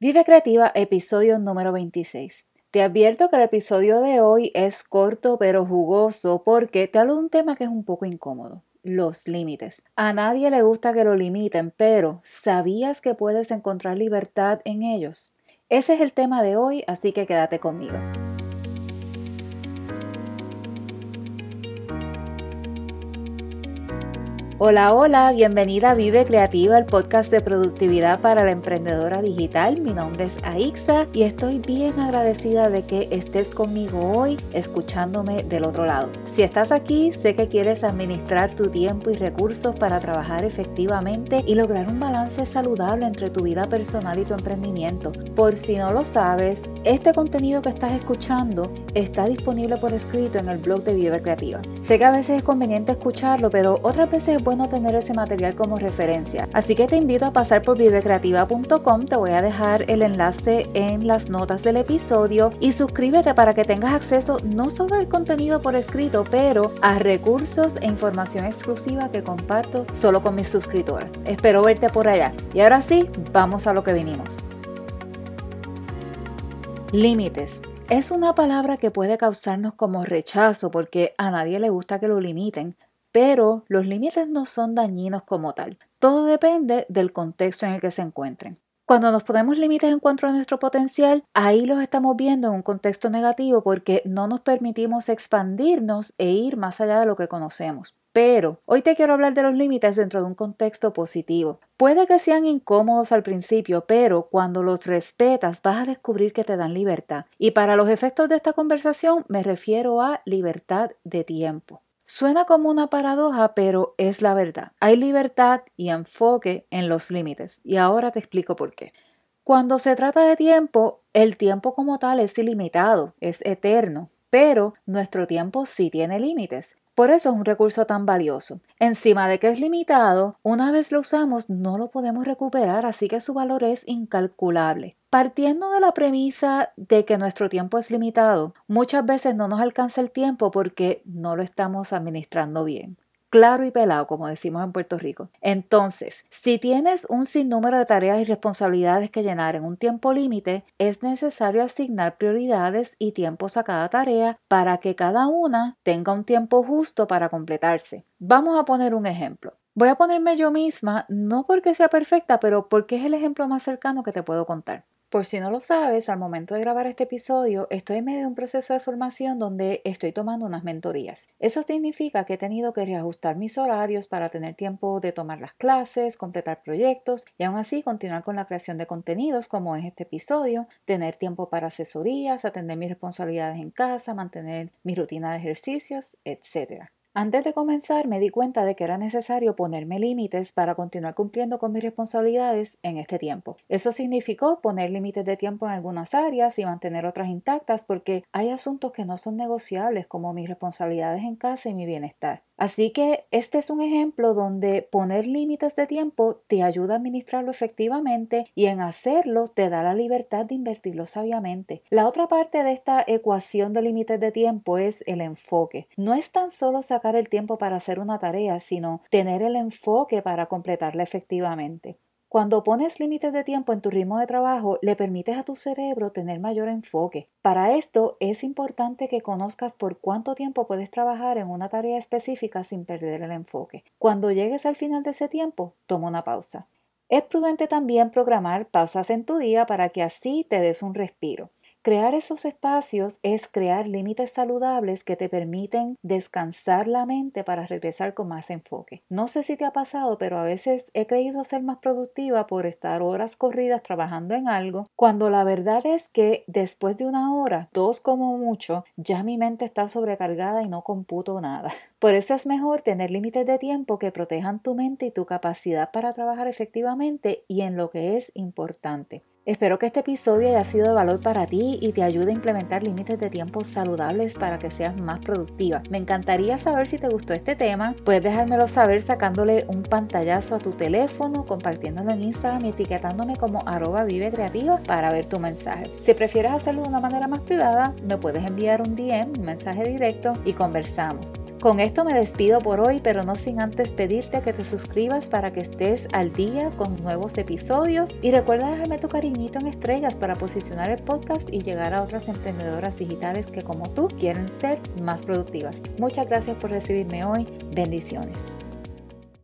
Vive Creativa, episodio número 26. Te advierto que el episodio de hoy es corto pero jugoso porque te hablo de un tema que es un poco incómodo, los límites. A nadie le gusta que lo limiten, pero ¿sabías que puedes encontrar libertad en ellos? Ese es el tema de hoy, así que quédate conmigo. Hola, hola, bienvenida a Vive Creativa, el podcast de productividad para la emprendedora digital. Mi nombre es Aixa y estoy bien agradecida de que estés conmigo hoy escuchándome del otro lado. Si estás aquí, sé que quieres administrar tu tiempo y recursos para trabajar efectivamente y lograr un balance saludable entre tu vida personal y tu emprendimiento. Por si no lo sabes, este contenido que estás escuchando está disponible por escrito en el blog de Vive Creativa. Sé que a veces es conveniente escucharlo, pero otras veces es bueno tener ese material como referencia. Así que te invito a pasar por vivecreativa.com, te voy a dejar el enlace en las notas del episodio y suscríbete para que tengas acceso no solo al contenido por escrito, pero a recursos e información exclusiva que comparto solo con mis suscriptoras. Espero verte por allá. Y ahora sí, vamos a lo que vinimos. Límites. Es una palabra que puede causarnos como rechazo porque a nadie le gusta que lo limiten, pero los límites no son dañinos como tal. Todo depende del contexto en el que se encuentren. Cuando nos ponemos límites en cuanto a nuestro potencial, ahí los estamos viendo en un contexto negativo porque no nos permitimos expandirnos e ir más allá de lo que conocemos. Pero hoy te quiero hablar de los límites dentro de un contexto positivo. Puede que sean incómodos al principio, pero cuando los respetas vas a descubrir que te dan libertad. Y para los efectos de esta conversación me refiero a libertad de tiempo. Suena como una paradoja, pero es la verdad. Hay libertad y enfoque en los límites. Y ahora te explico por qué. Cuando se trata de tiempo, el tiempo como tal es ilimitado, es eterno, pero nuestro tiempo sí tiene límites. Por eso es un recurso tan valioso. Encima de que es limitado, una vez lo usamos no lo podemos recuperar, así que su valor es incalculable. Partiendo de la premisa de que nuestro tiempo es limitado, muchas veces no nos alcanza el tiempo porque no lo estamos administrando bien claro y pelado, como decimos en Puerto Rico. Entonces, si tienes un sinnúmero de tareas y responsabilidades que llenar en un tiempo límite, es necesario asignar prioridades y tiempos a cada tarea para que cada una tenga un tiempo justo para completarse. Vamos a poner un ejemplo. Voy a ponerme yo misma, no porque sea perfecta, pero porque es el ejemplo más cercano que te puedo contar. Por si no lo sabes, al momento de grabar este episodio estoy en medio de un proceso de formación donde estoy tomando unas mentorías. Eso significa que he tenido que reajustar mis horarios para tener tiempo de tomar las clases, completar proyectos y aún así continuar con la creación de contenidos como es este episodio, tener tiempo para asesorías, atender mis responsabilidades en casa, mantener mi rutina de ejercicios, etc. Antes de comenzar me di cuenta de que era necesario ponerme límites para continuar cumpliendo con mis responsabilidades en este tiempo. Eso significó poner límites de tiempo en algunas áreas y mantener otras intactas porque hay asuntos que no son negociables como mis responsabilidades en casa y mi bienestar. Así que este es un ejemplo donde poner límites de tiempo te ayuda a administrarlo efectivamente y en hacerlo te da la libertad de invertirlo sabiamente. La otra parte de esta ecuación de límites de tiempo es el enfoque. No es tan solo el tiempo para hacer una tarea, sino tener el enfoque para completarla efectivamente. Cuando pones límites de tiempo en tu ritmo de trabajo, le permites a tu cerebro tener mayor enfoque. Para esto es importante que conozcas por cuánto tiempo puedes trabajar en una tarea específica sin perder el enfoque. Cuando llegues al final de ese tiempo, toma una pausa. Es prudente también programar pausas en tu día para que así te des un respiro. Crear esos espacios es crear límites saludables que te permiten descansar la mente para regresar con más enfoque. No sé si te ha pasado, pero a veces he creído ser más productiva por estar horas corridas trabajando en algo, cuando la verdad es que después de una hora, dos como mucho, ya mi mente está sobrecargada y no computo nada. Por eso es mejor tener límites de tiempo que protejan tu mente y tu capacidad para trabajar efectivamente y en lo que es importante. Espero que este episodio haya sido de valor para ti y te ayude a implementar límites de tiempo saludables para que seas más productiva. Me encantaría saber si te gustó este tema. Puedes dejármelo saber sacándole un pantallazo a tu teléfono, compartiéndolo en Instagram y etiquetándome como arroba vive para ver tu mensaje. Si prefieres hacerlo de una manera más privada, me puedes enviar un DM, un mensaje directo y conversamos. Con esto me despido por hoy, pero no sin antes pedirte que te suscribas para que estés al día con nuevos episodios y recuerda dejarme tu cariñito en estrellas para posicionar el podcast y llegar a otras emprendedoras digitales que como tú quieren ser más productivas. Muchas gracias por recibirme hoy. Bendiciones.